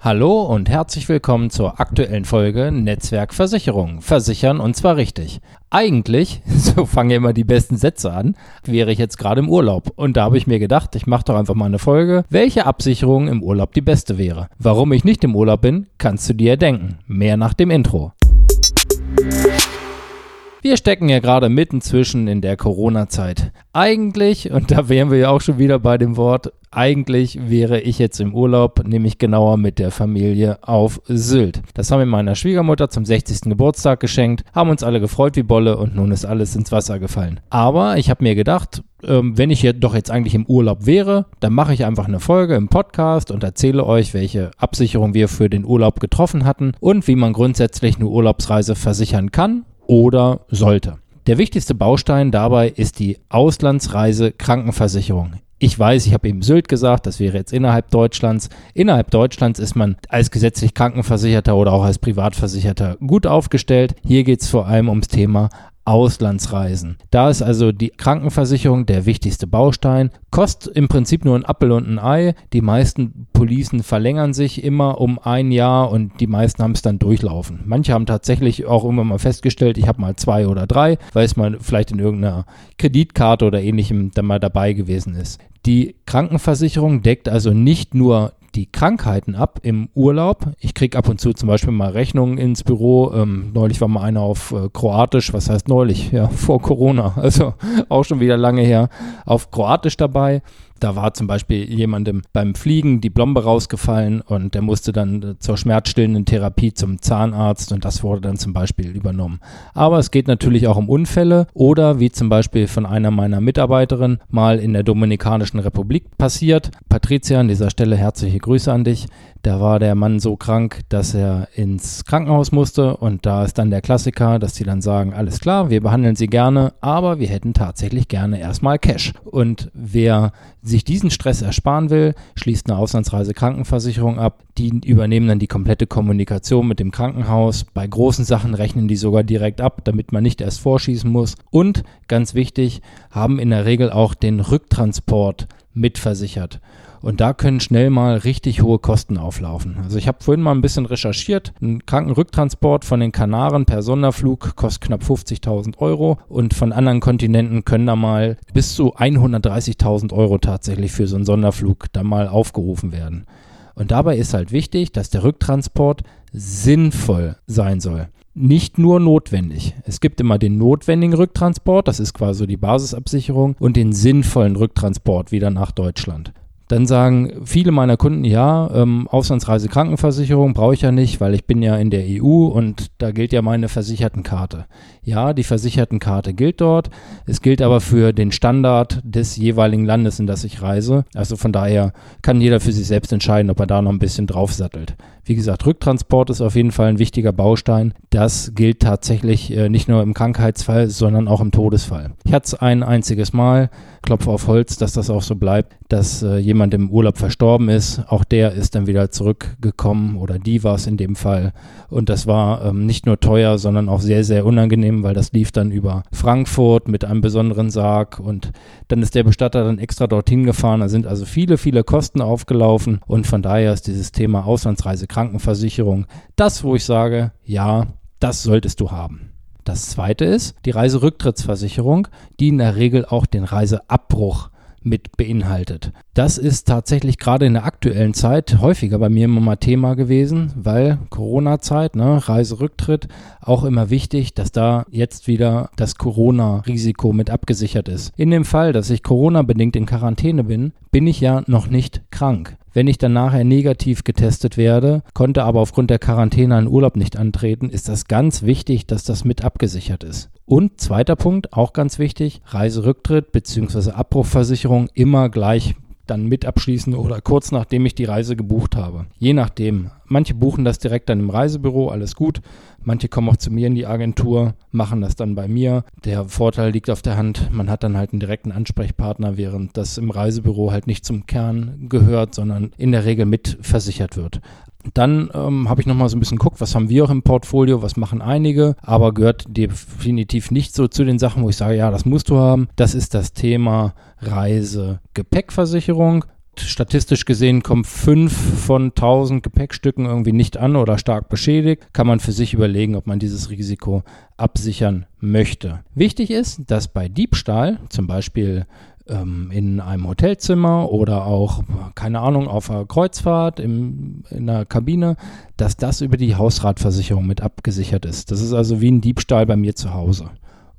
Hallo und herzlich willkommen zur aktuellen Folge Netzwerkversicherung. Versichern und zwar richtig. Eigentlich, so fangen ja immer die besten Sätze an, wäre ich jetzt gerade im Urlaub. Und da habe ich mir gedacht, ich mache doch einfach mal eine Folge, welche Absicherung im Urlaub die beste wäre. Warum ich nicht im Urlaub bin, kannst du dir denken. Mehr nach dem Intro. Wir stecken ja gerade mitten zwischen in der Corona-Zeit. Eigentlich, und da wären wir ja auch schon wieder bei dem Wort, eigentlich wäre ich jetzt im Urlaub, nämlich genauer mit der Familie auf Sylt. Das haben wir meiner Schwiegermutter zum 60. Geburtstag geschenkt, haben uns alle gefreut wie Bolle und nun ist alles ins Wasser gefallen. Aber ich habe mir gedacht, ähm, wenn ich doch jetzt eigentlich im Urlaub wäre, dann mache ich einfach eine Folge im Podcast und erzähle euch, welche Absicherung wir für den Urlaub getroffen hatten und wie man grundsätzlich eine Urlaubsreise versichern kann oder sollte. Der wichtigste Baustein dabei ist die Auslandsreise Krankenversicherung. Ich weiß, ich habe eben Sylt gesagt, das wäre jetzt innerhalb Deutschlands. Innerhalb Deutschlands ist man als gesetzlich Krankenversicherter oder auch als Privatversicherter gut aufgestellt. Hier geht es vor allem ums Thema Auslandsreisen. Da ist also die Krankenversicherung der wichtigste Baustein. Kostet im Prinzip nur ein Appel und ein Ei. Die meisten Policen verlängern sich immer um ein Jahr und die meisten haben es dann durchlaufen. Manche haben tatsächlich auch immer mal festgestellt, ich habe mal zwei oder drei, weil es mal vielleicht in irgendeiner Kreditkarte oder ähnlichem dann mal dabei gewesen ist. Die Krankenversicherung deckt also nicht nur die Krankheiten ab im Urlaub. Ich kriege ab und zu zum Beispiel mal Rechnungen ins Büro. Ähm, neulich war mal einer auf äh, Kroatisch, was heißt neulich? Ja, vor Corona, also auch schon wieder lange her, auf Kroatisch dabei. Da war zum Beispiel jemandem beim Fliegen die Blombe rausgefallen und der musste dann äh, zur schmerzstillenden Therapie zum Zahnarzt und das wurde dann zum Beispiel übernommen. Aber es geht natürlich auch um Unfälle oder wie zum Beispiel von einer meiner Mitarbeiterinnen mal in der Dominikanischen Republik passiert. Patricia, an dieser Stelle herzliche Grüße an dich. Da war der Mann so krank, dass er ins Krankenhaus musste und da ist dann der Klassiker, dass die dann sagen, alles klar, wir behandeln sie gerne, aber wir hätten tatsächlich gerne erstmal Cash. Und wer sich diesen Stress ersparen will, schließt eine Auslandsreise Krankenversicherung ab. Die übernehmen dann die komplette Kommunikation mit dem Krankenhaus. Bei großen Sachen rechnen die sogar direkt ab, damit man nicht erst vorschießen muss. Und ganz wichtig, haben in der Regel auch den Rücktransport mitversichert. Und da können schnell mal richtig hohe Kosten auflaufen. Also ich habe vorhin mal ein bisschen recherchiert. Ein Krankenrücktransport von den Kanaren per Sonderflug kostet knapp 50.000 Euro und von anderen Kontinenten können da mal bis zu 130.000 Euro tatsächlich für so einen Sonderflug da mal aufgerufen werden. Und dabei ist halt wichtig, dass der Rücktransport sinnvoll sein soll nicht nur notwendig. Es gibt immer den notwendigen Rücktransport, das ist quasi die Basisabsicherung, und den sinnvollen Rücktransport wieder nach Deutschland. Dann sagen viele meiner Kunden, ja, ähm, Auslandsreise Krankenversicherung brauche ich ja nicht, weil ich bin ja in der EU und da gilt ja meine Versichertenkarte. Ja, die Versichertenkarte gilt dort. Es gilt aber für den Standard des jeweiligen Landes, in das ich reise. Also von daher kann jeder für sich selbst entscheiden, ob er da noch ein bisschen draufsattelt. Wie gesagt, Rücktransport ist auf jeden Fall ein wichtiger Baustein. Das gilt tatsächlich äh, nicht nur im Krankheitsfall, sondern auch im Todesfall. Ich hatte es ein einziges Mal, klopfe auf Holz, dass das auch so bleibt, dass äh, jemand im Urlaub verstorben ist. Auch der ist dann wieder zurückgekommen oder die war es in dem Fall. Und das war ähm, nicht nur teuer, sondern auch sehr, sehr unangenehm, weil das lief dann über Frankfurt mit einem besonderen Sarg und dann ist der Bestatter dann extra dorthin gefahren. Da sind also viele, viele Kosten aufgelaufen und von daher ist dieses Thema Auslandsreise Krankenversicherung das, wo ich sage, ja, das solltest du haben. Das zweite ist die Reiserücktrittsversicherung, die in der Regel auch den Reiseabbruch mit beinhaltet. Das ist tatsächlich gerade in der aktuellen Zeit häufiger bei mir immer mal Thema gewesen, weil Corona-Zeit, ne, Reiserücktritt, auch immer wichtig, dass da jetzt wieder das Corona-Risiko mit abgesichert ist. In dem Fall, dass ich Corona-bedingt in Quarantäne bin, bin ich ja noch nicht krank. Wenn ich dann nachher negativ getestet werde, konnte aber aufgrund der Quarantäne einen Urlaub nicht antreten, ist das ganz wichtig, dass das mit abgesichert ist. Und zweiter Punkt, auch ganz wichtig, Reiserücktritt bzw. Abbruchversicherung immer gleich dann mit abschließen oder kurz nachdem ich die Reise gebucht habe. Je nachdem. Manche buchen das direkt dann im Reisebüro, alles gut. Manche kommen auch zu mir in die Agentur, machen das dann bei mir. Der Vorteil liegt auf der Hand, man hat dann halt einen direkten Ansprechpartner, während das im Reisebüro halt nicht zum Kern gehört, sondern in der Regel mit versichert wird. Dann ähm, habe ich nochmal so ein bisschen geguckt, was haben wir auch im Portfolio, was machen einige, aber gehört definitiv nicht so zu den Sachen, wo ich sage, ja, das musst du haben. Das ist das Thema Reise-Gepäckversicherung. statistisch gesehen kommen fünf von 1000 Gepäckstücken irgendwie nicht an oder stark beschädigt, kann man für sich überlegen, ob man dieses Risiko absichern möchte. Wichtig ist, dass bei Diebstahl, zum Beispiel ähm, in einem Hotelzimmer oder auch, keine Ahnung, auf einer Kreuzfahrt im, in einer Kabine, dass das über die Hausratversicherung mit abgesichert ist. Das ist also wie ein Diebstahl bei mir zu Hause.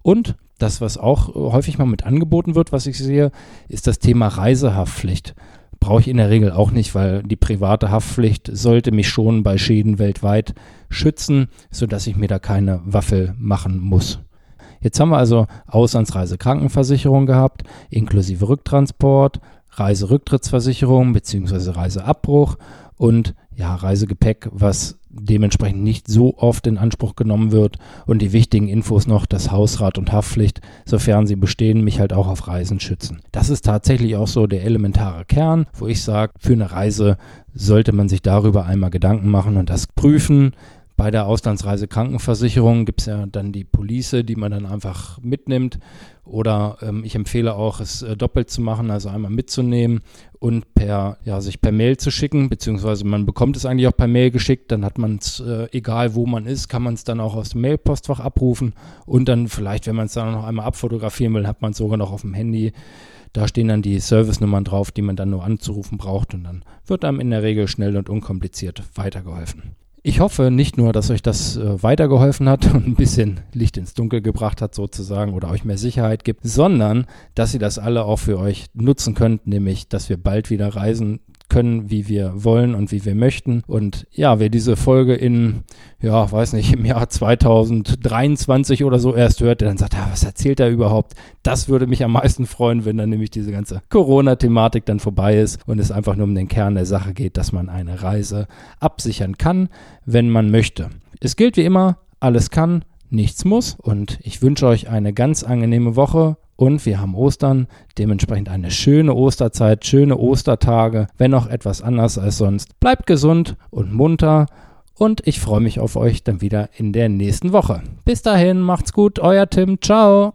Und das, was auch häufig mal mit angeboten wird, was ich sehe, ist das Thema Reisehaftpflicht. Brauche ich in der Regel auch nicht, weil die private Haftpflicht sollte mich schon bei Schäden weltweit schützen, sodass ich mir da keine Waffel machen muss. Jetzt haben wir also Auslandsreise Krankenversicherung gehabt, inklusive Rücktransport, Reiserücktrittsversicherung bzw. Reiseabbruch und ja, Reisegepäck, was dementsprechend nicht so oft in Anspruch genommen wird. Und die wichtigen Infos noch, dass Hausrat und Haftpflicht, sofern sie bestehen, mich halt auch auf Reisen schützen. Das ist tatsächlich auch so der elementare Kern, wo ich sage, für eine Reise sollte man sich darüber einmal Gedanken machen und das prüfen, bei der Auslandsreise Krankenversicherung gibt es ja dann die Police, die man dann einfach mitnimmt. Oder ähm, ich empfehle auch, es äh, doppelt zu machen, also einmal mitzunehmen und per, ja, sich per Mail zu schicken, beziehungsweise man bekommt es eigentlich auch per Mail geschickt, dann hat man es, äh, egal wo man ist, kann man es dann auch aus dem Mailpostfach abrufen und dann vielleicht, wenn man es dann noch einmal abfotografieren will, hat man es sogar noch auf dem Handy. Da stehen dann die Servicenummern drauf, die man dann nur anzurufen braucht und dann wird einem in der Regel schnell und unkompliziert weitergeholfen. Ich hoffe nicht nur, dass euch das äh, weitergeholfen hat und ein bisschen Licht ins Dunkel gebracht hat sozusagen oder euch mehr Sicherheit gibt, sondern dass ihr das alle auch für euch nutzen könnt, nämlich dass wir bald wieder reisen können, wie wir wollen und wie wir möchten. Und ja, wer diese Folge in, ja, weiß nicht, im Jahr 2023 oder so erst hört, der dann sagt, ja, was erzählt er überhaupt? Das würde mich am meisten freuen, wenn dann nämlich diese ganze Corona-Thematik dann vorbei ist und es einfach nur um den Kern der Sache geht, dass man eine Reise absichern kann, wenn man möchte. Es gilt wie immer, alles kann, nichts muss. Und ich wünsche euch eine ganz angenehme Woche und wir haben Ostern, dementsprechend eine schöne Osterzeit, schöne Ostertage, wenn auch etwas anders als sonst. Bleibt gesund und munter und ich freue mich auf euch dann wieder in der nächsten Woche. Bis dahin, macht's gut, euer Tim, ciao.